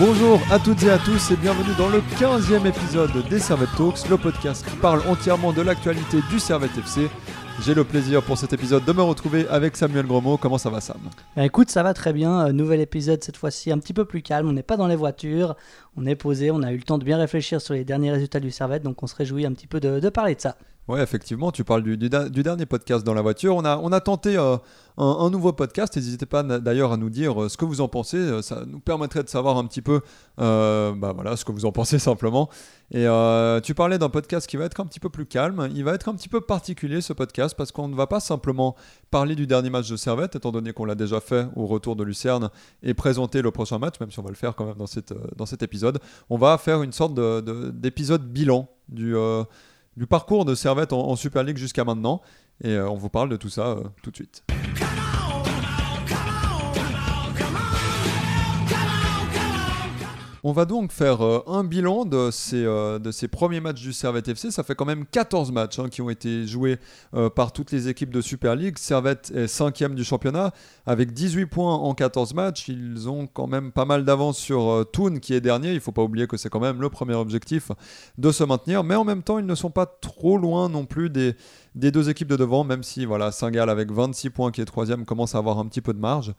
Bonjour à toutes et à tous et bienvenue dans le 15e épisode des Servette Talks, le podcast qui parle entièrement de l'actualité du Servette FC. J'ai le plaisir pour cet épisode de me retrouver avec Samuel Gromot. Comment ça va Sam? Bah, Écoute, ça va très bien. Euh, nouvel épisode cette fois-ci un petit peu plus calme. On n'est pas dans les voitures, on est posé, on a eu le temps de bien réfléchir sur les derniers résultats du Servette, donc on se réjouit un petit peu de, parler de ça. Ouais, effectivement, tu parles du, dernier podcast dans la voiture. On a, tenté euh, un, nouveau podcast. N'hésitez pas d'ailleurs à nous dire euh, ce que vous en pensez. Euh, ça nous permettrait de savoir un petit peu bah voilà, ce que vous en pensez simplement. Et tu parlais d'un podcast qui va être un petit peu plus calme. Il va être un petit peu particulier ce podcast parce qu'on ne va pas simplement parler du dernier match de Servette, étant donné qu'on l'a déjà fait au retour de Lucerne et présenter le prochain match, même si on va le faire quand même dans cet épisode. On va faire une sorte d'épisode bilan du, du parcours de Servette en, Super League jusqu'à maintenant. Et on vous parle de tout ça tout de suite. On va donc faire euh, un bilan de ces, euh, de ces premiers matchs du Servette FC. Ça fait quand même 14 matchs hein, qui ont été joués euh, par toutes les équipes de Super League. Servette est 5 du championnat avec 18 points en 14 matchs. Ils ont quand même pas mal d'avance sur Toon qui est dernier. Il ne faut pas oublier que c'est quand même le premier objectif de se maintenir. Mais en même temps, ils ne sont pas trop loin non plus des, des deux équipes de devant, même si voilà, Saint-Gall avec 26 points qui est troisième commence à avoir un petit peu de marge.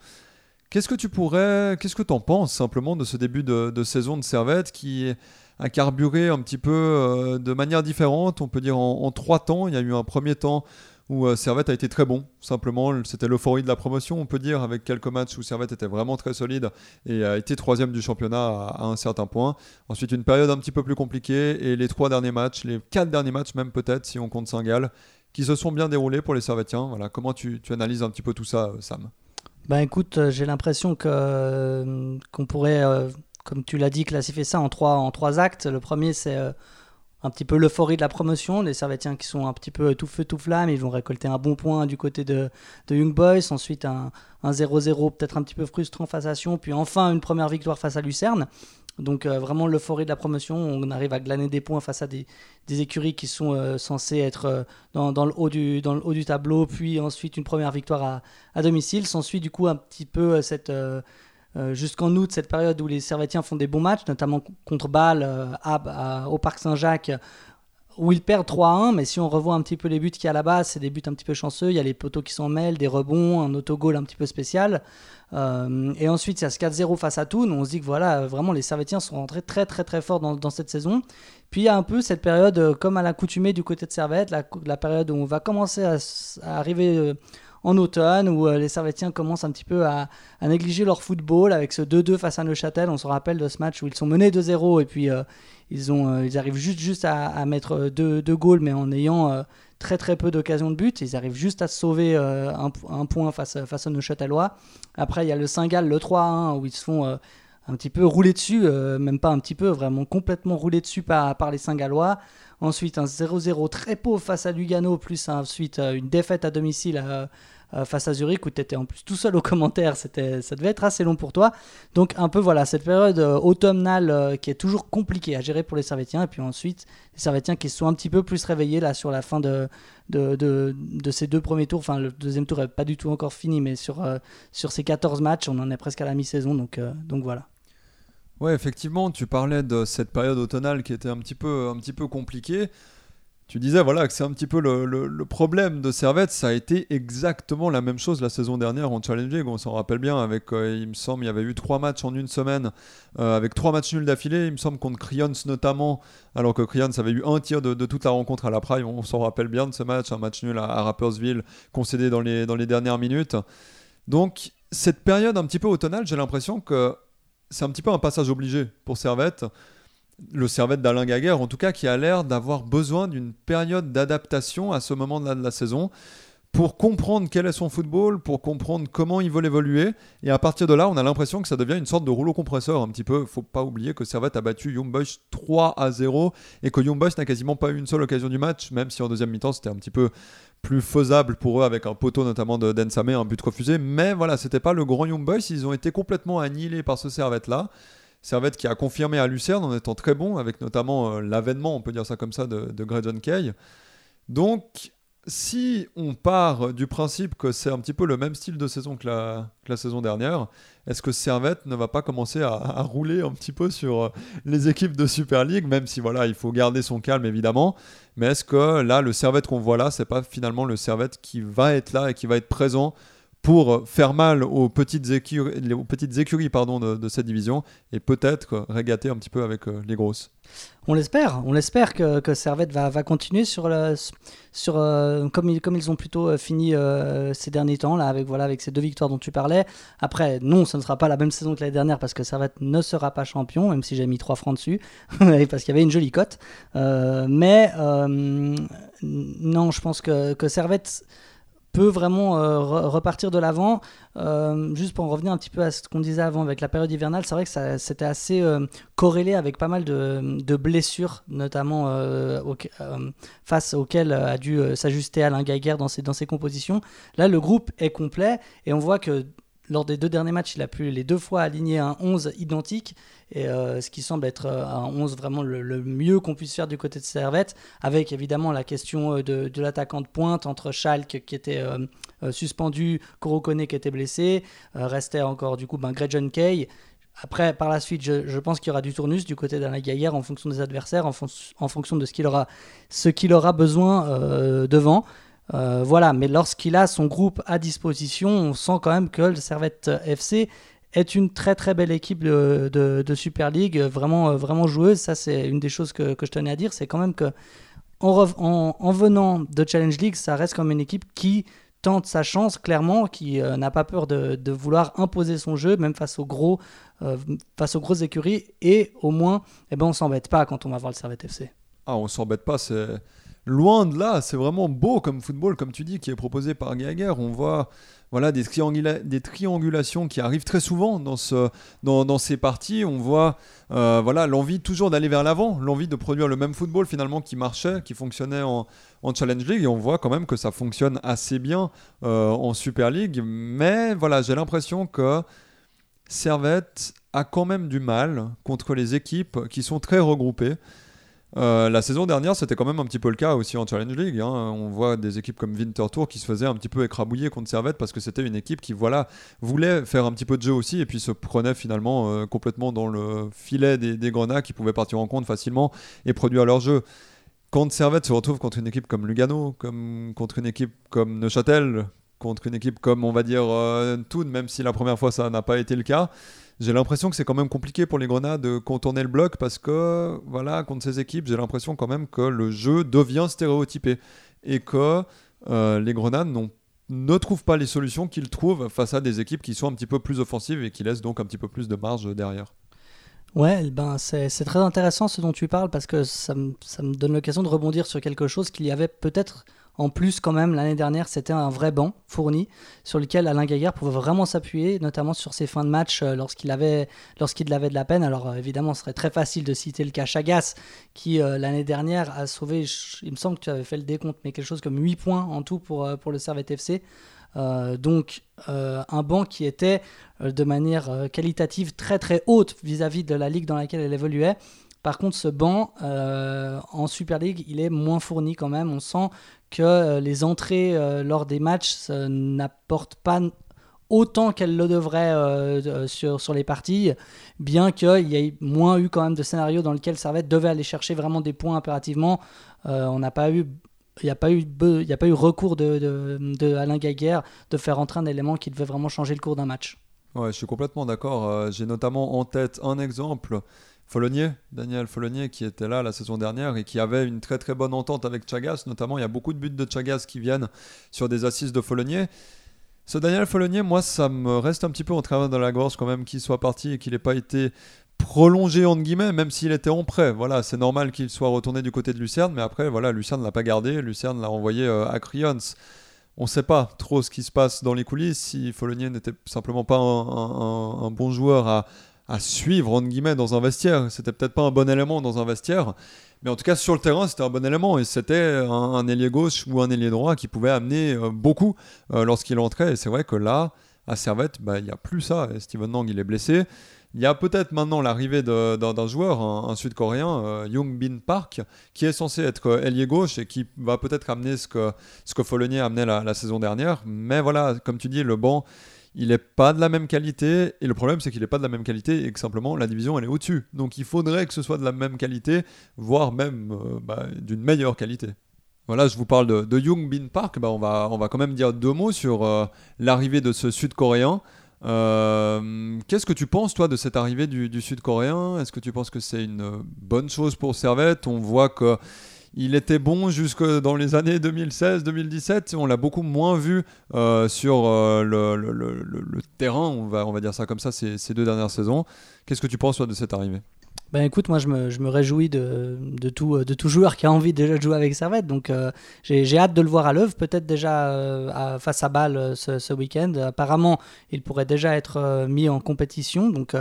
Qu'est-ce que tu pourrais, qu'est-ce que tu en penses simplement de ce début de, saison de Servette qui a carburé un petit peu euh, de manière différente, on peut dire en, trois temps? Il y a eu un premier temps où euh, Servette a été très bon, simplement c'était l'euphorie de la promotion, on peut dire, avec quelques matchs où Servette était vraiment très solide et a été troisième du championnat à, un certain point. Ensuite une période un petit peu plus compliquée et les trois derniers matchs, les quatre derniers matchs même peut-être si on compte Saint-Gall, qui se sont bien déroulés pour les Servettiens. Voilà, comment tu, tu analyses un petit peu tout ça, euh, Sam? Ben écoute, euh, j'ai l'impression euh, qu'on pourrait, euh, comme tu l'as dit, classifier ça en trois, en trois actes. Le premier, c'est un petit peu l'euphorie de la promotion, les Servetiens qui sont un petit peu tout feu tout flamme, ils vont récolter un bon point du côté de, de Young Boys, ensuite un 0-0 peut-être un petit peu frustrant face à Sion, puis enfin une première victoire face à Lucerne. Donc euh, vraiment l'euphorie de la promotion, on arrive à glaner des points face à des, écuries qui sont euh, censées être euh, dans, le haut du, tableau, puis ensuite une première victoire à, domicile. S'ensuit du coup un petit peu jusqu'en août, cette période où les Servetiens font des bons matchs, notamment contre Bâle, au Parc Saint-Jacques, où ils perdent 3-1, mais si on revoit un petit peu les buts qu'il y a base, c'est des buts un petit peu chanceux. Il y a les poteaux qui s'en mêlent, des rebonds, un autogol un petit peu spécial. Euh, et ensuite, il y a ce 4-0 face à Toon. On se dit que voilà, vraiment, les Servetiens sont rentrés très, très, très fort dans, cette saison. Puis il y a un peu cette période, euh, comme à l'accoutumée du côté de Servette, la, période où on va commencer à, arriver. Euh, en automne où les Servetiens commencent un petit peu à, négliger leur football avec ce 2-2 face à Neuchâtel. On se rappelle de ce match où ils sont menés 2-0 et puis ils, ont, ils arrivent juste, juste à, mettre deux, deux goals mais en ayant très très peu d'occasions de but. Ils arrivent juste à se sauver euh, un, point face, face à Neuchâtelois. Après, il y a le Saint-Gall, le 3-1, où ils se font euh, un petit peu rouler dessus, euh, même pas un petit peu, vraiment complètement rouler dessus par, par les Saint-Gallois. Ensuite, un 0-0 très pauvre face à Lugano, plus ensuite une défaite à domicile euh, face à Zurich où tu étais en plus tout seul aux commentaires, c'était, ça devait être assez long pour toi. Donc un peu voilà, cette période euh, automnale euh, qui est toujours compliquée à gérer pour les Servétiens et puis ensuite les Servétiens qui se sont un petit peu plus réveillés là sur la fin de, de, de, ces deux premiers tours, enfin le deuxième tour n'est pas du tout encore fini, mais sur, sur ces 14 matchs, on en est presque à la mi-saison, donc, donc voilà. Ouais, effectivement, tu parlais de cette période automnale qui était un petit peu, un petit peu compliquée. Tu disais voilà que c'est un petit peu le, problème de Servette, ça a été exactement la même chose la saison dernière en Challenge League, on s'en rappelle bien, avec, euh, il me semble, il y avait eu trois matchs en une semaine, euh, avec trois matchs nuls d'affilée, il me semble contre Cryons notamment, alors que Cryons avait eu un tir de, toute la rencontre à la Prime, on s'en rappelle bien de ce match, un match nul à, à Rappersville, concédé dans les, dans les dernières minutes. Donc cette période un petit peu automnale, j'ai l'impression que c'est un petit peu un passage obligé pour Servette le Servette d'Alain Gaguerre, en tout cas, qui a l'air d'avoir besoin d'une période d'adaptation à ce moment de la, saison pour comprendre quel est son football, pour comprendre comment il veut l'évoluer. Et à partir de là, on a l'impression que ça devient une sorte de rouleau compresseur un petit peu. Faut pas oublier que Servette a battu Young Boys 3 à 0 et que Young Boys n'a quasiment pas eu une seule occasion du match, même si en deuxième mi-temps c'était un petit peu plus faisable pour eux avec un poteau notamment de Densame, un but refusé. Mais voilà, c'était pas le grand Young Boys. Ils ont été complètement annihilés par ce Servette là. Servette qui a confirmé à Lucerne en étant très bon, avec notamment l'avènement, on peut dire ça comme ça, de, de Greg John Kay. Donc, si on part du principe que c'est un petit peu le même style de saison que la, saison dernière, est-ce que Servette ne va pas commencer à, rouler un petit peu sur euh, les équipes de Super League, même si voilà, il faut garder son calme évidemment, mais est-ce que là, le Servette qu'on voit là, c'est pas finalement le Servette qui va être là et qui va être présent pour faire mal aux petites écuries, aux petites écuries pardon, de, cette division et peut-être régater un petit peu avec euh, les grosses. On l'espère, on l'espère que, que, Servette va, va continuer sur, le, sur euh, comme, ils, comme ils ont plutôt euh, fini ces derniers temps là avec voilà avec ces deux victoires dont tu parlais. Après non, ce ne sera pas la même saison que l'année dernière parce que Servette ne sera pas champion même si j'ai mis trois francs dessus parce qu'il y avait une jolie cote. mais non, je pense que, que Servette peut vraiment euh, repartir de l'avant. Euh, juste pour en revenir un petit peu à ce qu'on disait avant avec la période hivernale, c'est vrai que c'était assez euh, corrélé avec pas mal de, blessures, notamment face auxquelles a dû s'ajuster Alain Geiger dans ses, dans ses compositions. Là, le groupe est complet et on voit que lors des deux derniers matchs, il a pu les deux fois aligner un 11 identique, euh, ce qui semble être euh, un 11 vraiment le, mieux qu'on puisse faire du côté de Servette, avec évidemment la question euh, de, l'attaquant de pointe entre Schalke qui était suspendu, Korokone qui était blessé, restait encore du coup ben, John Kay. Après, par la suite, je, pense qu'il y aura du tournus du côté d'Alain Gaillard en fonction des adversaires, en, fonction de ce qu'il aura besoin devant. Euh, voilà, mais lorsqu'il a son groupe à disposition, on sent quand même que le Servette FC est une très très belle équipe de, Super League, vraiment, vraiment joueuse. Ça, c'est une des choses que, je tenais à dire. C'est quand même que en, venant de Challenge League, ça reste comme une équipe qui tente sa chance clairement, qui euh, n'a pas peur de, vouloir imposer son jeu, même face aux gros, euh, face aux grosses écuries, et au moins, eh ben, on s'embête pas quand on va voir le Servette FC. Ah, on s'embête pas, c'est Loin de là, c'est vraiment beau comme football, comme tu dis, qui est proposé par Geiger. On voit voilà, des, triangulations qui arrivent très souvent dans, ce, dans, ces parties. On voit euh, voilà, l'envie toujours d'aller vers l'avant, l'envie de produire le même football finalement qui marchait, qui fonctionnait en, Challenge League. Et on voit quand même que ça fonctionne assez bien euh, en Super League. Mais voilà, j'ai l'impression que Servette a quand même du mal contre les équipes qui sont très regroupées. Euh, la saison dernière, c'était quand même un petit peu le cas aussi en Challenge League. Hein. On voit des équipes comme Winter Tour qui se faisaient un petit peu écrabouiller contre Servette parce que c'était une équipe qui voilà, voulait faire un petit peu de jeu aussi et puis se prenait finalement euh, complètement dans le filet des, des grenats qui pouvaient partir en compte facilement et produire leur jeu. Quand Servette se retrouve contre une équipe comme Lugano, comme, contre une équipe comme Neuchâtel, contre une équipe comme on va dire euh, même si la première fois ça n'a pas été le cas, j'ai l'impression que c'est quand même compliqué pour les Grenades de contourner le bloc parce que, voilà, contre ces équipes, j'ai l'impression quand même que le jeu devient stéréotypé et que euh, les Grenades ne trouvent pas les solutions qu'ils trouvent face à des équipes qui sont un petit peu plus offensives et qui laissent donc un petit peu plus de marge derrière. Ouais, ben c'est très intéressant ce dont tu parles parce que ça ça me donne l'occasion de rebondir sur quelque chose qu'il y avait peut-être en plus, quand même, l'année dernière, c'était un vrai banc fourni sur lequel Alain Gaillard pouvait vraiment s'appuyer, notamment sur ses fins de match euh, lorsqu'il avait, de la peine. Alors, euh, évidemment, ce serait très facile de citer le cas Chagas, qui euh, l'année dernière a sauvé, il me semble que tu avais fait le décompte, mais quelque chose comme 8 points en tout pour, pour le Servette FC. donc un banc qui était de manière qualitative très très haute vis-à-vis -vis de la ligue dans laquelle elle évoluait. Par contre, ce banc en Super League, il est moins fourni quand même. On sent que euh, les entrées euh, lors des matchs n'apportent pas autant qu'elles le devraient euh, sur, sur les parties, bien qu'il y ait moins eu quand même de scénarios dans lesquels Servette devait aller chercher vraiment des points impérativement. on n'a pas eu il n'y a, pas eu, recours de, de, de Alain Gaguer de faire entrer un élément qui devait vraiment changer le cours d'un match. Ouais, je suis complètement d'accord. J'ai notamment en tête un exemple Follonier, Daniel Follonier, qui était là la saison dernière et qui avait une très très bonne entente avec Chagas. Notamment, il y a beaucoup de buts de Chagas qui viennent sur des assises de Follonier. Ce Daniel Follonier, moi, ça me reste un petit peu en travers de la gorge quand même qu'il soit parti et qu'il n'ait pas été prolongé entre guillemets, même s'il était en prêt. Voilà, c'est normal qu'il soit retourné du côté de Lucerne, mais après, voilà, Lucerne ne l'a pas gardé. Lucerne l'a envoyé euh, à Cryons. On ne sait pas trop ce qui se passe dans les coulisses. Si Follonier n'était simplement pas un bon joueur à, à suivre entre guillemets dans un vestiaire. C'était peut-être pas un bon élément dans un vestiaire, mais en tout cas sur le terrain c'était un bon élément et c'était un, ailier gauche ou un ailier droit qui pouvait amener euh, beaucoup euh, lorsqu'il entrait. Et c'est vrai que là, à Servette, bah, il n'y a plus ça. Steven Nang il est blessé. Il y a peut-être maintenant l'arrivée d'un joueur, un, sud-coréen, euh, Young Bin Park, qui est censé être ailier gauche et qui va peut-être amener ce que, ce que a amené la, saison dernière. Mais voilà, comme tu dis, le banc, il n'est pas de la même qualité. Et le problème, c'est qu'il n'est pas de la même qualité et que simplement la division, elle est au-dessus. Donc il faudrait que ce soit de la même qualité, voire même euh, bah, d'une meilleure qualité. Voilà, je vous parle de, de Young Bin Park. Bah, on, va, quand même dire deux mots sur euh, l'arrivée de ce Sud-Coréen. Euh, qu'est-ce que tu penses, toi, de cette arrivée du, Sud-Coréen? Est-ce que tu penses que c'est une bonne chose pour Servette? On voit que il était bon jusque dans les années 2016-2017. On l'a beaucoup moins vu euh, sur euh, le, terrain, on va, on va dire ça comme ça, ces, ces deux dernières saisons. Qu'est-ce que tu penses, toi, de cette arrivée? Ben écoute, moi je me, je me réjouis de, de, tout, de tout joueur qui a envie déjà de jouer avec Servette. Donc euh, j'ai hâte de le voir à l'œuvre, peut-être déjà euh, face à Bâle ce, week-end. Apparemment, il pourrait déjà être euh, mis en compétition. Donc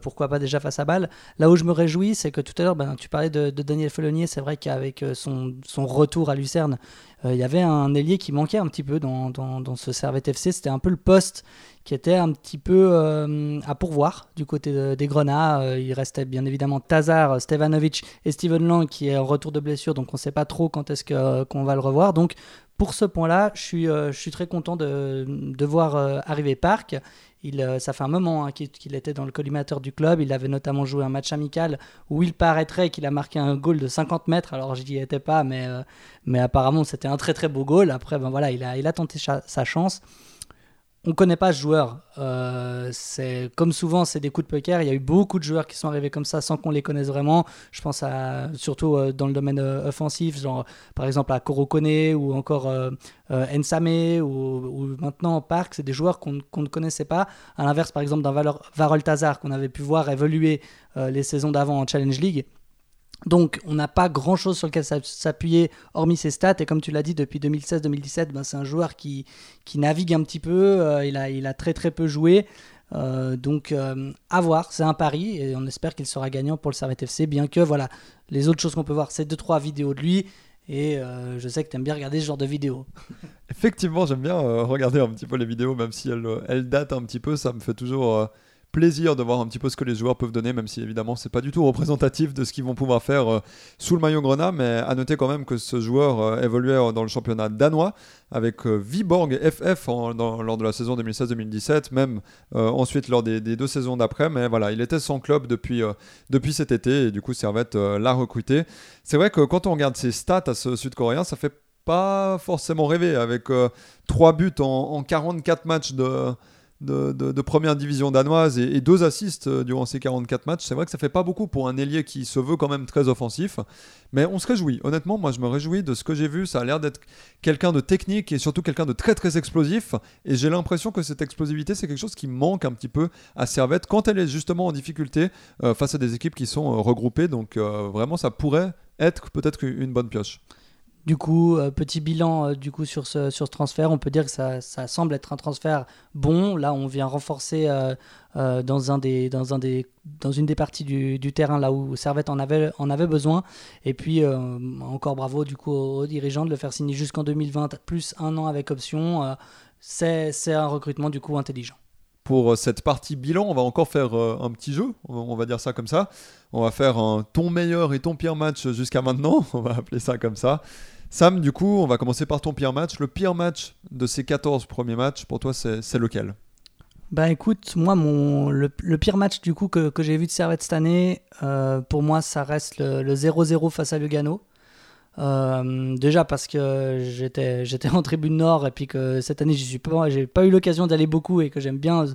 pourquoi pas déjà face à Bâle? Là où je me réjouis, c'est que tout à l'heure, ben, tu parlais de, Daniel Felonier. C'est vrai qu'avec son, son, retour à Lucerne, il y avait un ailier qui manquait un petit peu dans, dans, dans ce Servette FC. C'était un peu le poste qui était un petit peu euh, à pourvoir du côté des Grenats. Euh, il restait bien évidemment Tazar, Stevanovic et Steven Lang qui est en retour de blessure, donc on ne sait pas trop quand est-ce euh, qu'on va le revoir. Donc pour ce point-là, je suis, je suis très content de, de voir arriver Park. Il, ça fait un moment hein, qu'il était dans le collimateur du club. Il avait notamment joué un match amical où il paraîtrait qu'il a marqué un goal de 50 mètres. Alors je n'y étais pas, mais, mais apparemment c'était un très très beau goal. Après, ben voilà, il a, il a tenté sa chance on connaît pas ce joueur. Euh, comme souvent, c'est des coups de poker. Il y a eu beaucoup de joueurs qui sont arrivés comme ça sans qu'on les connaisse vraiment. Je pense surtout euh, dans le domaine euh, offensif, genre par exemple à Korokone ou encore Ensame ou, maintenant Park. C'est des joueurs qu'on ne connaissait pas. À l'inverse, par exemple, d'un Varol Tazar qu'on avait pu voir évoluer les saisons d'avant en Challenge League. Donc, on n'a pas grand chose sur lequel s'appuyer, hormis ses stats. Et comme tu l'as dit, depuis 2016-2017, ben, c'est un joueur qui, qui navigue un petit peu. Euh, il, a, il a très très peu joué. Euh, donc, euh, à voir, c'est un pari. Et on espère qu'il sera gagnant pour le Servette FC. Bien que, voilà, les autres choses qu'on peut voir, c'est 2-3 vidéos de lui. Et je sais que tu aimes bien regarder ce genre de vidéos. Effectivement, j'aime bien regarder un petit peu les vidéos, même si elles, elles datent un petit peu. Ça me fait toujours plaisir de voir un petit peu ce que les joueurs peuvent donner, même si évidemment c'est pas du tout représentatif de ce qu'ils vont pouvoir faire euh, sous le maillot Grenat. Mais à noter quand même que ce joueur euh, évoluait dans le championnat danois avec euh, Viborg FF lors de la saison 2016-2017, même ensuite lors des, deux saisons d'après. Mais voilà, il était sans club depuis, depuis cet été et du coup Servette l'a recruté. C'est vrai que quand on regarde ses stats à ce Sud-Coréen, ça fait pas forcément rêver avec 3 buts en, en 44 matchs de de, première division danoise et, deux assists euh, durant ces 44 matchs. C'est vrai que ça fait pas beaucoup pour un ailier qui se veut quand même très offensif, mais on se réjouit. Honnêtement, moi je me réjouis de ce que j'ai vu. Ça a l'air d'être quelqu'un de technique et surtout quelqu'un de très très explosif. Et j'ai l'impression que cette explosivité, c'est quelque chose qui manque un petit peu à Servette quand elle est justement en difficulté euh, face à des équipes qui sont euh, regroupées. Donc vraiment, ça pourrait être peut-être une bonne pioche. Du coup, euh, petit bilan euh, du coup sur ce, sur ce transfert, on peut dire que ça, semble être un transfert bon. Là, on vient renforcer euh, dans, un des, dans, un des, dans une des parties du, terrain là où Servette en avait, en avait besoin. Et puis, encore bravo du coup aux, dirigeants de le faire signer jusqu'en 2020, plus un an avec option. C'est un recrutement du coup intelligent. Pour cette partie bilan, on va encore faire un petit jeu, on va dire ça comme ça. On va faire ton meilleur et ton pire match jusqu'à maintenant, on va appeler ça comme ça. Sam, du coup, on va commencer par ton pire match. Le pire match de ces 14 premiers matchs, pour toi, c'est lequel? Bah écoute, moi, mon, le, pire match du coup que, que j'ai vu de Servette cette année, euh, pour moi, ça reste le 0-0 face à Lugano. Euh, déjà parce que j'étais j'étais en tribune nord et puis que cette année j'ai pas eu l'occasion d'aller beaucoup et que j'aime bien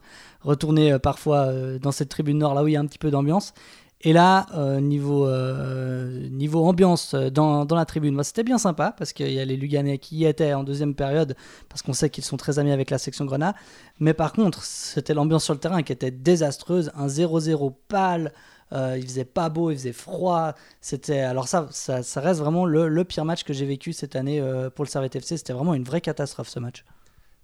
retourner euh, parfois dans cette tribune nord là où il y a un petit peu d'ambiance et là, euh, niveau, euh, niveau ambiance euh, dans, dans la tribune, bah, c'était bien sympa parce qu'il y a les Luganais qui y étaient en deuxième période parce qu'on sait qu'ils sont très amis avec la section Grenat. Mais par contre, c'était l'ambiance sur le terrain qui était désastreuse, un 0-0 pâle. Il faisait pas beau, il faisait froid. C'était alors ça, ça, ça, reste vraiment le, le pire match que j'ai vécu cette année pour le Servette FC. C'était vraiment une vraie catastrophe ce match.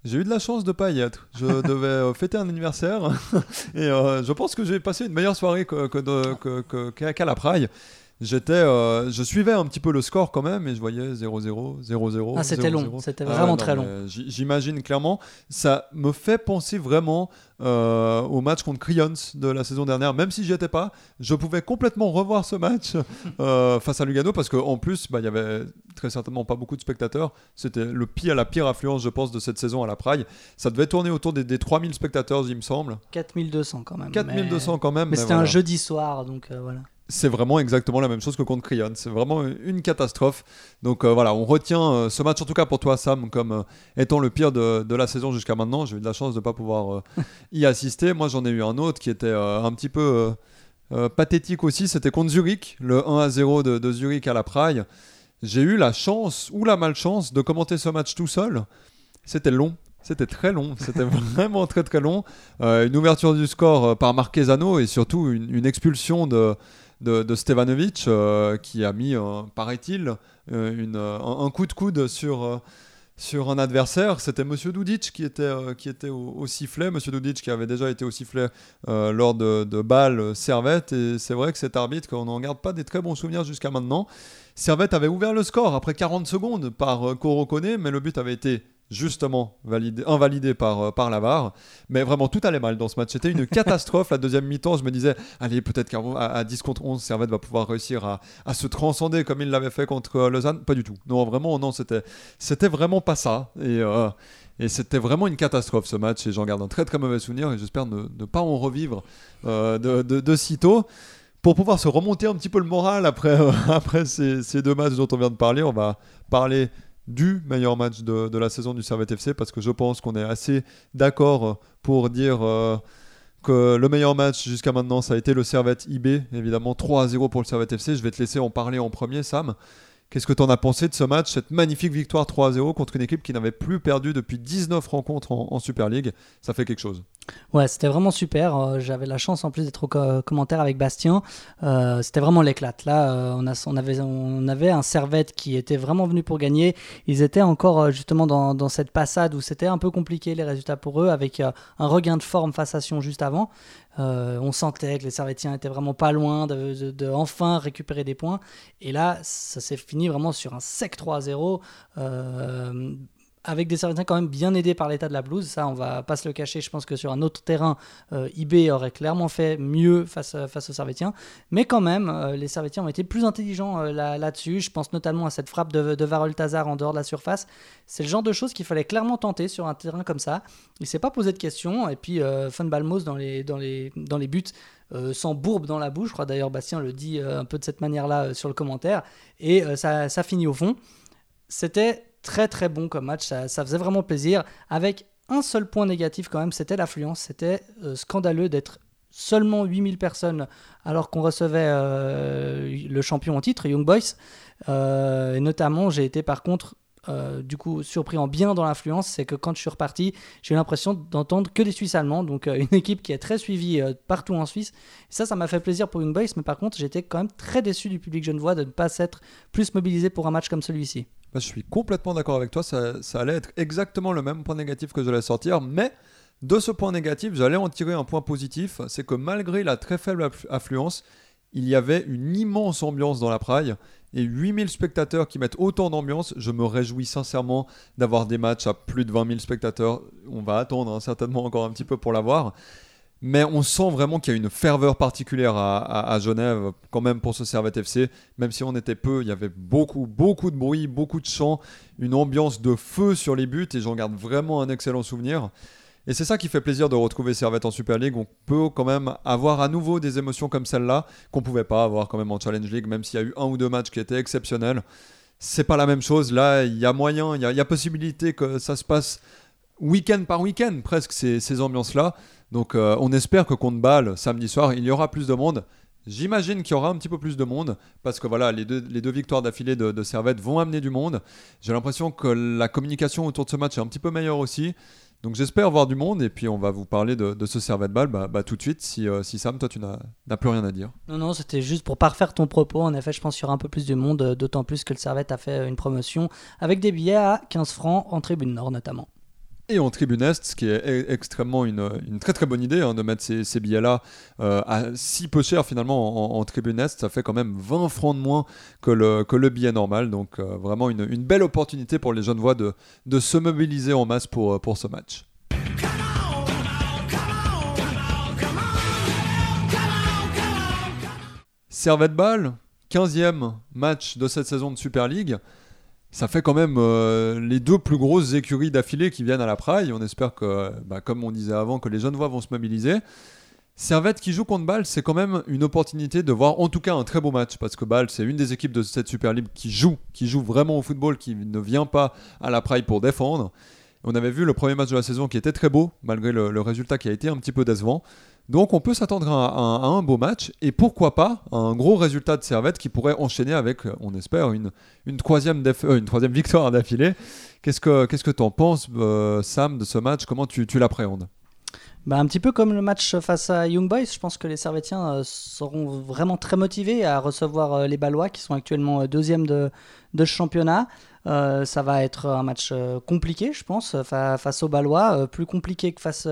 J'ai eu de la chance de pas y être. Je devais euh, fêter un anniversaire et euh, je pense que j'ai passé une meilleure soirée qu'à que, que, la Praille. J'étais, euh, je suivais un petit peu le score quand même et je voyais 0-0, 0-0. Ah, c'était 0-0. long, c'était Ah vraiment non, très long. mais J'imagine clairement. Ça me fait penser vraiment euh, au match contre Cryons de la saison dernière. Même si j'y étais pas, je pouvais complètement revoir ce match euh, face à Lugano parce qu'en plus, bah, il y avait très certainement pas beaucoup de spectateurs. C'était le pire, la pire affluence, je pense, de cette saison à la Praille. Ça devait tourner autour des, des 3000 spectateurs, il me semble. 4200 quand même. 4200 quand même. Mais, mais c'était un jeudi soir, donc euh, voilà. C'est vraiment exactement la même chose que contre Cryon. C'est vraiment une catastrophe. Donc euh, voilà, on retient euh, ce match, en tout cas pour toi, Sam, comme euh, étant le pire de, de la saison jusqu'à maintenant. J'ai eu de la chance de ne pas pouvoir y assister. Moi, j'en ai eu un autre qui était un petit peu pathétique aussi. C'était contre Zurich, le 1 à 0 de, Zurich à la Praille. J'ai eu la chance ou la malchance de commenter ce match tout seul. C'était long. C'était très long, c'était vraiment très très long. Une ouverture du score par Marquezano et surtout une expulsion de, de, de Stevanovic euh, qui a mis, euh, paraît-il, euh, un, coup de coude sur, sur un adversaire. C'était Monsieur Dudic qui était, qui était au, sifflet. Monsieur Dudic qui avait déjà été au sifflet lors de, de Bâle Servette. Et c'est vrai que cet arbitre, on n'en garde pas des très bons souvenirs jusqu'à maintenant. Servette avait ouvert le score après 40 secondes par euh, Koro Kone, mais le but avait été justement validé, invalidé par, euh, par la VAR. Mais vraiment, tout allait mal dans ce match. C'était une catastrophe. la deuxième mi-temps, je me disais, allez, peut-être qu'à à 10 contre 11, Servette va pouvoir réussir à, à se transcender comme il l'avait fait contre euh, Lausanne. Pas du tout. Non, vraiment, non, c'était, c'était vraiment pas ça. Et. euh, et c'était vraiment une catastrophe ce match et j'en garde un très très mauvais souvenir et j'espère ne, ne pas en revivre de, de, de sitôt. Pour pouvoir se remonter un petit peu le moral après, euh, après ces, ces deux matchs dont on vient de parler, on va parler du meilleur match de, de la saison du Servette FC parce que je pense qu'on est assez d'accord pour dire euh, que le meilleur match jusqu'à maintenant ça a été le Servette IB, évidemment 3 à 0 pour le Servette FC. Je vais te laisser en parler en premier, Sam. Qu'est-ce que tu en as pensé de ce match, cette magnifique victoire 3 à 0 contre une équipe qui n'avait plus perdu depuis 19 rencontres en, en Super League? Ça fait quelque chose. Ouais, c'était vraiment super. Euh, J'avais la chance en plus d'être au co- commentaire avec Bastien. Euh, c'était vraiment l'éclate. Là, euh, on, avait, un Servette qui était vraiment venu pour gagner. Ils étaient encore euh, justement dans, cette passade où c'était un peu compliqué les résultats pour eux, avec euh, un regain de forme face à Sion juste avant. Euh, on sentait que les Servettiens étaient vraiment pas loin de, enfin récupérer des points. Et là, ça s'est fini vraiment sur un sec 3-0. euh, avec des Servettiens quand même bien aidés par l'état de la blouse, ça on va pas se le cacher, je pense que sur un autre terrain, euh, IB aurait clairement fait mieux face, face aux Servettiens, mais quand même, euh, les Servettiens ont été plus intelligents euh, là- là-dessus, je pense notamment à cette frappe de, de Tazar en dehors de la surface, c'est le genre de choses qu'il fallait clairement tenter sur un terrain comme ça, il s'est pas posé de questions, et puis euh, Fun Balmos dans les, buts, euh, sans bourbe dans la bouche, je crois d'ailleurs Bastien le dit euh, un peu de cette manière-là euh, sur le commentaire, et euh, ça finit au fond. C'était très très bon comme match, ça, faisait vraiment plaisir, avec un seul point négatif quand même, c'était l'affluence, c'était euh, scandaleux d'être seulement 8000 personnes alors qu'on recevait euh, le champion en titre, Young Boys, Euh, et notamment j'ai été par contre du coup surpris en bien dans l'influence, c'est que quand je suis reparti, j'ai eu l'impression d'entendre que des Suisses allemands, donc une équipe qui est très suivie partout en Suisse. Ça, ça m'a fait plaisir pour Young Boys, mais par contre, j'étais quand même très déçu du public genevois de ne pas s'être plus mobilisé pour un match comme celui-ci. Je suis complètement d'accord avec toi, ça, allait être exactement le même point négatif que j'allais sortir, mais de ce point négatif, j'allais en tirer un point positif, c'est que malgré la très faible afflu- affluence, il y avait une immense ambiance dans la praille, et 8000 spectateurs qui mettent autant d'ambiance, je me réjouis sincèrement d'avoir des matchs à plus de 20 000 spectateurs, on va attendre hein, certainement encore un petit peu pour l'avoir. Mais on sent vraiment qu'il y a une ferveur particulière à, Genève, quand même, pour ce Servette FC. Même si on était peu, il y avait beaucoup, beaucoup de bruit, beaucoup de chants, une ambiance de feu sur les buts, et j'en garde vraiment un excellent souvenir. Et c'est ça qui fait plaisir de retrouver Servette en Super League. On peut quand même avoir à nouveau des émotions comme celle-là, qu'on pouvait pas avoir quand même en Challenge League, même s'il y a eu un ou deux matchs qui étaient exceptionnels. C'est pas la même chose. Là, il y a moyen, il y y a possibilité que ça se passe week-end par week-end, presque, ces, ces ambiances-là. Donc euh, on espère que contre Bâle, samedi soir, il y aura plus de monde. J'imagine qu'il y aura un petit peu plus de monde parce que voilà, les deux, victoires d'affilée de, Servette vont amener du monde. J'ai l'impression que la communication autour de ce match est un petit peu meilleure aussi. Donc j'espère voir du monde et puis on va vous parler de, ce Servette Bâle bah, tout de suite si, euh, si Sam, toi tu n'as n'as plus rien à dire. Non, non, c'était juste pour parfaire ton propos. En effet, je pense qu'il y aura un peu plus de monde, euh, d'autant plus que le Servette a fait une promotion avec des billets à 15 francs en tribune nord notamment. Et en tribune est, ce qui est e- extrêmement une, très très bonne idée hein, de mettre ces, billets-là euh, à si peu cher finalement en, tribune est. Ça fait quand même 20 francs de moins que le, billet normal. Donc euh, vraiment une, belle opportunité pour les jeunes voix de, se mobiliser en masse pour, pour ce match. Servette Ball, 15e match de cette saison de Super League. Ça fait quand même euh, les deux plus grosses écuries d'affilée qui viennent à la praille. On espère que, bah, comme on disait avant, que les jeunes voix vont se mobiliser. Servette qui joue contre Bâle, c'est quand même une opportunité de voir en tout cas un très beau match parce que Bâle, c'est une des équipes de cette Super qui joue, qui joue vraiment au football, qui ne vient pas à la praille pour défendre. On avait vu le premier match de la saison qui était très beau, malgré le résultat qui a été un petit peu décevant. Donc on peut s'attendre à, à- à un beau match et pourquoi pas un gros résultat de Servette qui pourrait enchaîner avec, euh, on espère, une, une, troisième, euh, une troisième victoire d'affilée. Qu'est-ce que qu'est-ce que tu en penses, euh, Sam, de ce match? Comment tu, tu l'appréhendes? Bah, un petit peu comme le match face à Young Boys, je pense que les Servétiens euh, seront vraiment très motivés à recevoir les Ballois qui sont actuellement deuxième de, de ce championnat. Euh, ça va être un match euh, compliqué, je pense, euh, fa- face aux Ballois, plus compliqué que face,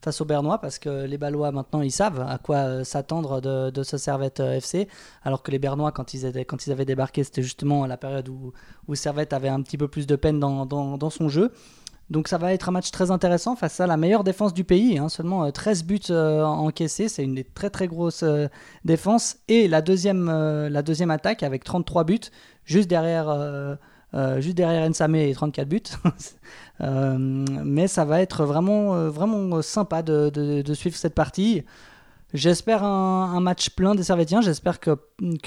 face aux Bernois, parce que les Ballois maintenant ils savent à quoi s'attendre de, de ce Servette FC, alors que les Bernois, quand ils, étaient, quand ils avaient débarqué, c'était justement la période où, où Servette avait un petit peu plus de peine dans, dans, son jeu. Donc ça va être un match très intéressant face à la meilleure défense du pays. hein. Seulement euh, 13 buts euh, encaissés, c'est une des très très grosses euh, défenses. Et la deuxième, la deuxième attaque avec 33 buts, juste derrière, euh, juste derrière Nsame et 34 buts. Euh, mais ça va être vraiment, euh, vraiment sympa de, de- suivre cette partie. J'espère un, match plein des Servétiens. J'espère que,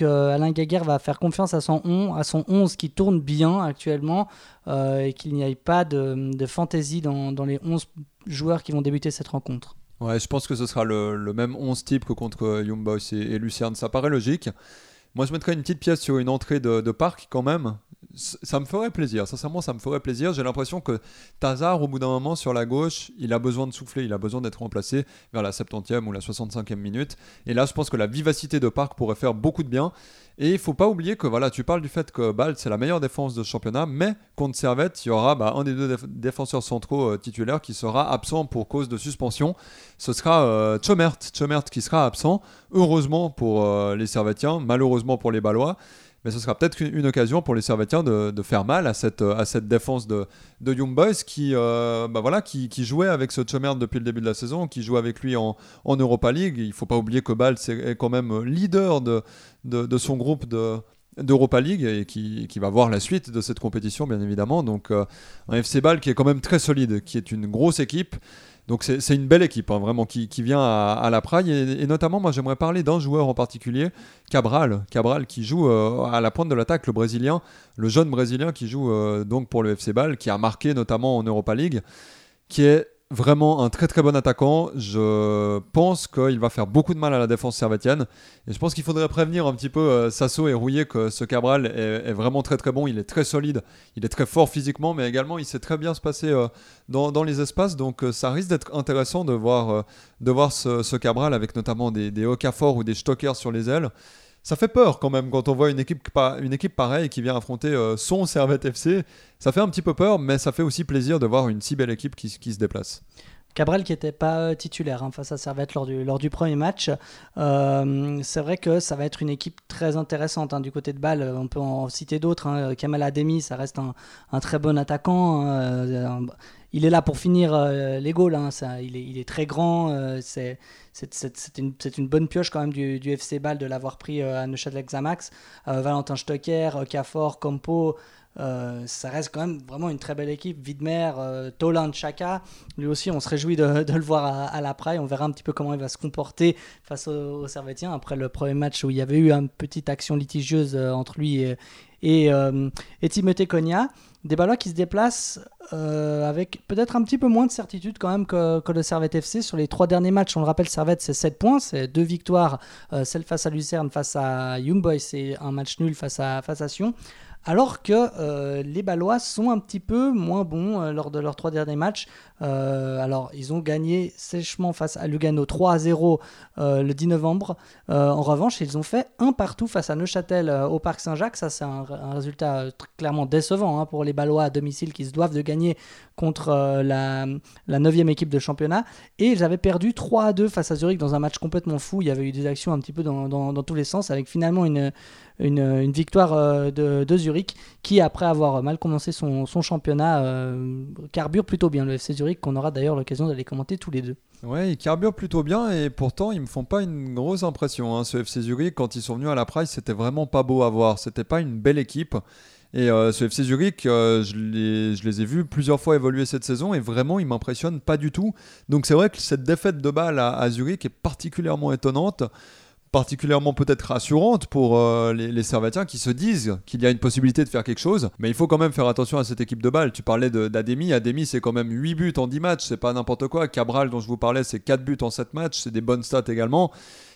Alain Gaguerre va faire confiance à son, on, à son 11 qui tourne bien actuellement et qu'il n'y ait pas de, fantaisie dans, dans les 11 joueurs qui vont débuter cette rencontre. Ouais, je pense que ce sera le, le même 11 type que contre Young et, et Lucerne. Ça paraît logique. Moi, je mettrais une petite pièce sur une entrée de parc quand même. Ça me ferait plaisir. Sincèrement, ça me ferait plaisir. J'ai l'impression que Tazar, au bout d'un moment, sur la gauche, il a besoin de souffler. Il a besoin d'être remplacé vers la 70e ou la 65e minute. Et là, je pense que la vivacité de parc pourrait faire beaucoup de bien. Et il faut pas oublier que voilà, tu parles du fait que Bâle, c'est la meilleure défense de ce championnat, mais contre Servette, il y aura bah, un des deux déf- défenseurs centraux euh, titulaires qui sera absent pour cause de suspension. Ce sera euh, Chomert, Chomert qui sera absent. Heureusement pour euh, les Servettiens, malheureusement pour les Ballois. Mais ce sera peut-être une, occasion pour les Servettiens de, faire mal à cette, à cette défense de, de Young Boys qui, euh, bah voilà, qui, jouait avec ce Chomert depuis le début de la saison, qui joue avec lui en, en Europa League. Il faut pas oublier que c'est- est quand même leader de, de, de son groupe de d'Europa League et qui, qui va voir la suite de cette compétition bien évidemment donc euh, un FC Bâle qui est quand même très solide qui est une grosse équipe donc c'est une belle équipe hein, vraiment qui, qui vient à, la Praille. Et, et notamment moi j'aimerais parler d'un joueur en particulier Cabral. Cabral qui joue euh, à la pointe de l'attaque le brésilien le jeune brésilien qui joue euh, donc pour le FC Bâle qui a marqué notamment en Europa League qui est vraiment un très très bon attaquant. Je pense qu'il va faire beaucoup de mal à la défense servétienne. Et je pense qu'il faudrait prévenir un petit peu euh, Sasso et Rouillet que ce Cabral est, vraiment très très bon. Il est très solide, il est très fort physiquement, mais également il sait très bien se passer euh, dans, les espaces. Donc euh, ça risque d'être intéressant de voir, ce, Cabral avec notamment des, des ou des Stockers sur les ailes. Ça fait peur quand même quand on voit une équipe, une équipe pareille qui vient affronter euh, son Servette FC. Ça fait un petit peu peur, mais ça fait aussi plaisir de voir une si belle équipe qui, se déplace. Cabral qui n'était pas euh, titulaire hein, face à Servette lors du, lors du premier match. Euh, c'est vrai que ça va être une équipe très intéressante hein, du côté de Bâle. On peut en citer d'autres. Hein. Kamal Ademi, ça reste un, très bon attaquant. hein. Il est là pour finir euh, les goals. hein. Il, est, très grand. euh, c'est une, bonne pioche quand même du, FC Bâle de l'avoir pris euh, à Neuchâtel-Xamax. Valentin Stocker, Cafor, Campo. ça reste quand même vraiment une très belle équipe. Widmer, Toland, Chaka. Lui aussi, on se réjouit de, le voir à, la Praille. On verra un petit peu comment il va se comporter face aux, Servétiens après le premier match où il y avait eu une petite action litigieuse entre lui et, et, euh, et Timothée Cogna. Des Ballois qui se déplacent euh, avec peut-être un petit peu moins de certitude quand même que, le Servette FC. Sur les trois derniers matchs, on le rappelle, Servette c'est 7 points, c'est deux victoires, euh, celle face à Lucerne, face à Young Boys et un match nul face à, face à Sion. Alors que les Ballois sont un petit peu moins bons lors de leurs trois derniers matchs. alors, ils ont gagné sèchement face à Lugano 3 à 0 le 10 novembre. en revanche, ils ont fait un partout face à Neuchâtel au Parc Saint-Jacques. Ça, c'est un, résultat clairement décevant hein, pour les Ballois à domicile qui se doivent de gagner contre la, la 9e équipe de championnat. Et ils avaient perdu 3 à 2 face à Zurich dans un match complètement fou. Il y avait eu des actions un petit peu dans tous les sens avec finalement une une, victoire euh, de, Zurich qui, après avoir mal commencé son, championnat, euh, carbure plutôt bien le FC Zurich, qu'on aura d'ailleurs l'occasion d'aller commenter tous les deux. Ouais, ils carburent plutôt bien et pourtant ils me font pas une grosse impression. Hein. Ce FC Zurich, quand ils sont venus à la Price, c'était vraiment pas beau à voir. C'était pas une belle équipe. Et euh, ce FC Zurich, je, les, ai vus plusieurs fois évoluer cette saison et vraiment, ils m'impressionnent pas du tout. Donc c'est vrai que cette défaite de balle à Zurich est particulièrement étonnante particulièrement peut-être rassurante pour euh, les, les qui se disent qu'il y a une possibilité de faire quelque chose. Mais il faut quand même faire attention à cette équipe de balle. Tu parlais d'Ademi. Ademi, c'est quand même 8 buts en 10 matchs. C'est pas n'importe quoi. Cabral, dont je vous parlais, c'est 4 buts en 7 matchs. C'est des bonnes stats également.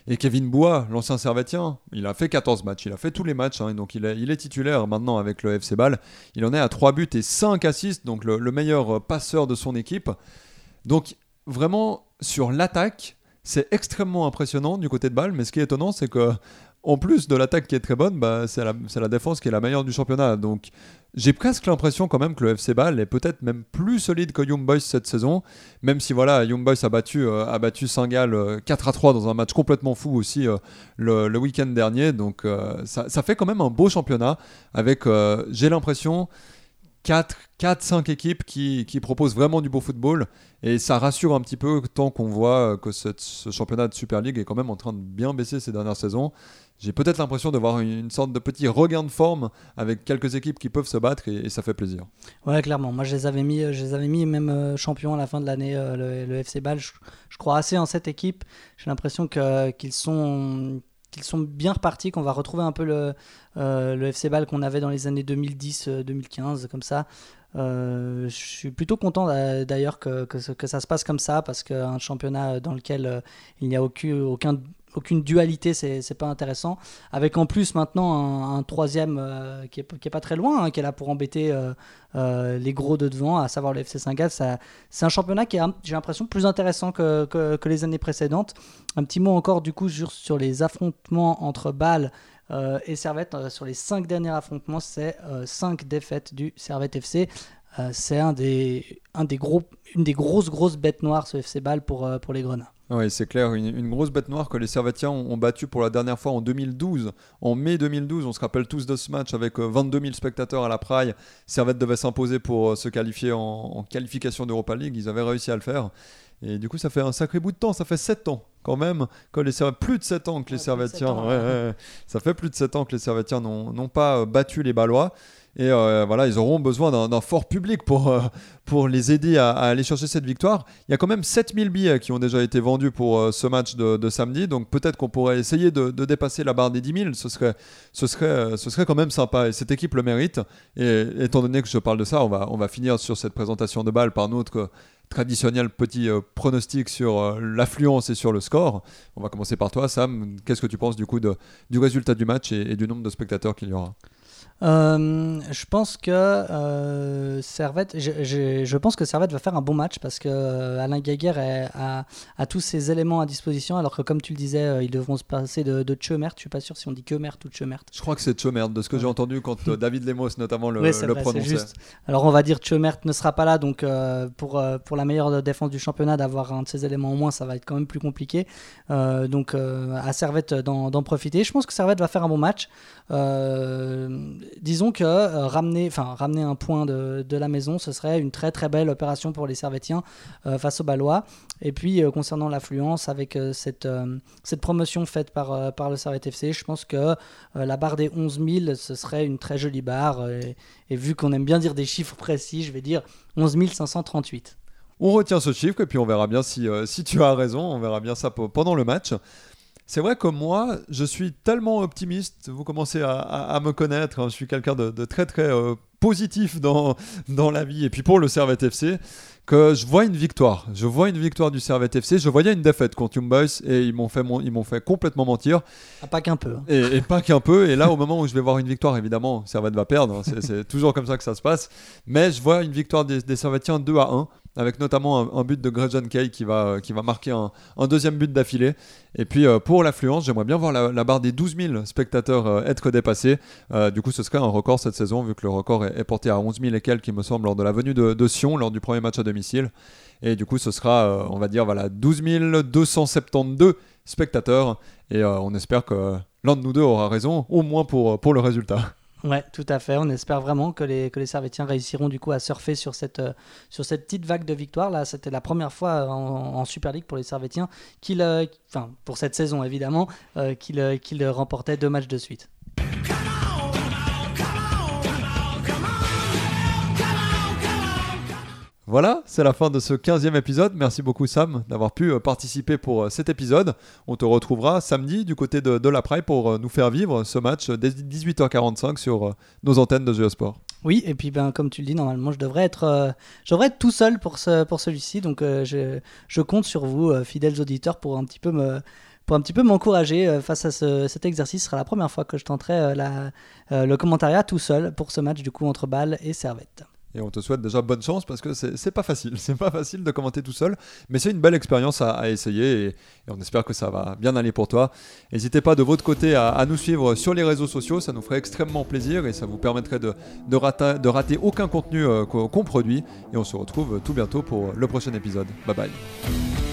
Et Kevin Bois, l'ancien Servetien, il a fait 14 matchs. Il a fait tous les matchs. Hein. donc il est, titulaire maintenant avec le FC Ball. Il en est à 3 buts et 5 assists. Donc le meilleur passeur de son équipe. Donc vraiment, sur l'attaque, c'est extrêmement impressionnant du côté de Bâle, mais ce qui est étonnant, c'est que en plus de l'attaque qui est très bonne, bah, c'est la, défense qui est la meilleure du championnat. Donc j'ai presque l'impression quand même que le FC Bâle est peut-être même plus solide que Young Boys cette saison, même si voilà, Young Boys a battu, euh, a battu Saint-Gall 4 euh, à 3 dans un match complètement fou aussi euh, le, week-end dernier. Donc ça, ça, fait quand même un beau championnat avec, j'ai l'impression, 4-5 équipes qui, proposent vraiment du beau football. Et ça rassure un petit peu tant qu'on voit que ce championnat de Super League est quand même en train de bien baisser ces dernières saisons. J'ai peut-être l'impression de voir une, sorte de petit regain de forme avec quelques équipes qui peuvent se battre et, ça fait plaisir. Ouais, clairement. Moi, je les avais mis, je les avais mis même euh, champions à la fin de l'année, euh, le, FC Ball. Je, crois assez en cette équipe. J'ai l'impression qu'ils sont qu'ils sont bien repartis, qu'on va retrouver un peu le, euh, FC Ball qu'on avait dans les années 2010-2015, comme ça. Euh, je suis plutôt content d'ailleurs que, que, ça se passe comme ça, parce qu'un championnat dans lequel euh, il n'y a aucun, aucun aucune dualité, c'est pas intéressant. Avec en plus maintenant un, troisième euh, qui, est, pas très loin, hein, qui est là pour embêter les gros de devant, à savoir le FC Saint-Gall. C'est un championnat qui est, j'ai l'impression, plus intéressant que, que, les années précédentes. Un petit mot encore du coup sur les affrontements entre Bâle et Servette. sur les cinq derniers affrontements, c'est cinq défaites du Servette FC. c'est un des, un des gros, une des grosses grosses bêtes noires ce FC Bâle pour, pour les Grenats. Oui, c'est clair, une, grosse bête noire que les Servetiens ont, battu pour la dernière fois en 2012. En mai 2012, on se rappelle tous de ce match avec 22 euh, 000 spectateurs à la Praille. Servette devait s'imposer pour euh, se qualifier en, qualification d'Europa League. Ils avaient réussi à le faire. Et du coup, ça fait un sacré bout de temps. Ça fait 7 ans quand même. Que les plus de 7 ans que les Servetiens. ça fait plus de 7 ans que les Servetiens n'ont pas euh, battu les Ballois. Et euh, voilà, ils auront besoin d'un fort public pour, euh, pour les aider à, aller chercher cette victoire. Il y a quand même 7000 billets qui ont déjà été vendus pour euh, ce match de, samedi. Donc peut-être qu'on pourrait essayer de, dépasser la barre des 10 000. Ce serait, ce, serait, ce serait quand même sympa. Et cette équipe le mérite. Et étant donné que je parle de ça, on va, on va finir sur cette présentation de balle par notre traditionnel petit pronostic sur l'affluence et sur le score. On va commencer par toi, Sam. Qu'est-ce que tu penses du coup du résultat du match et du nombre de spectateurs qu'il y aura? Euh, je pense que euh, Servette, je, je, pense que Servette va faire un bon match parce que euh, Alain Gaguer a, a, tous ses éléments à disposition, alors que comme tu le disais, ils devront se passer de, de Tchemert. Je suis pas sûr si on dit Kemert ou Tchemert. Je crois que c'est Tchemert, de ce que j'ai entendu quand David Lemos notamment le, le prononçait. Juste. Alors on va dire Tchemert ne sera pas là, donc pour, pour la meilleure défense du championnat, d'avoir un de ces éléments au moins, ça va être quand même plus compliqué. donc à Servette d'en profiter. Je pense que Servette va faire un bon match disons que euh, ramener, ramener un point de, la maison, ce serait une très très belle opération pour les Servétiens euh, face aux Ballois. Et puis euh, concernant l'affluence, avec cette, cette promotion faite par, par le Servette FC, je pense que la barre des 11 000, ce serait une très jolie barre. Et, vu qu'on aime bien dire des chiffres précis, je vais dire 11 538. On retient ce chiffre et puis on verra bien si, si tu as raison, on verra bien ça pendant le match. C'est vrai que moi, je suis tellement optimiste, vous commencez à, me connaître, hein, je suis quelqu'un de, très très euh, positif dans, dans la vie, et puis pour le Servette FC, que je vois une victoire. Je vois une victoire du Servette FC. Je voyais une défaite contre Young Boys et ils m'ont fait, ils m'ont fait complètement mentir. Ah, pas qu'un peu. hein. Et, et pas qu'un peu. Et là, au moment où je vais voir une victoire, évidemment, Servette va perdre. hein. C'est- C'est toujours comme ça que ça se passe. Mais je vois une victoire des, des Servettiens 2 à 1, avec notamment un, but de Gretchen Kay qui va, qui va marquer un, deuxième but d'affilée. Et puis euh, pour l'affluence, j'aimerais bien voir la, barre des 12 000 spectateurs euh, être dépassée. Euh, du coup, ce serait un record cette saison, vu que le record est, porté à 11 000 et quelques, il me semble, lors de la venue de, de Sion, lors du premier match à domicile. Et du coup, ce sera, on va dire, voilà, 12 272 spectateurs. Et on espère que l'un de nous deux aura raison, au moins pour, pour le résultat. Ouais, tout à fait. On espère vraiment que les, que les Servétiens réussiront du coup à surfer sur cette, euh, petite vague de victoires. Là, c'était la première fois en, en Super League pour les Servétiens, qu'ils, euh, pour cette saison évidemment, euh, qu'ils, euh, qu'ils remportaient deux matchs de suite. Voilà, c'est la fin de ce 15e épisode. Merci beaucoup Sam d'avoir pu euh, participer pour euh, cet épisode. On te retrouvera samedi du côté de, de la Praille pour euh, nous faire vivre ce match dès 18h45 sur nos antennes de Geosport. Oui, et puis ben, comme tu le dis, normalement, je devrais être, être tout seul pour, ce, pour celui-ci. Donc je, je compte sur vous, fidèles auditeurs, pour un petit peu me pour un petit peu m'encourager face à ce- cet exercice. Ce sera la première fois que je tenterai le commentariat tout seul pour ce match du coup entre Bâle et Servette. Et on te souhaite déjà bonne chance parce que c'est pas facile. C'est pas facile de commenter tout seul, mais c'est une belle expérience à, essayer et, on espère que ça va bien aller pour toi. N'hésitez pas de votre côté à, nous suivre sur les réseaux sociaux, ça nous ferait extrêmement plaisir et ça vous permettrait de, de, de rater aucun contenu euh, qu'on produit. Et on se retrouve tout bientôt pour le prochain épisode. Bye bye.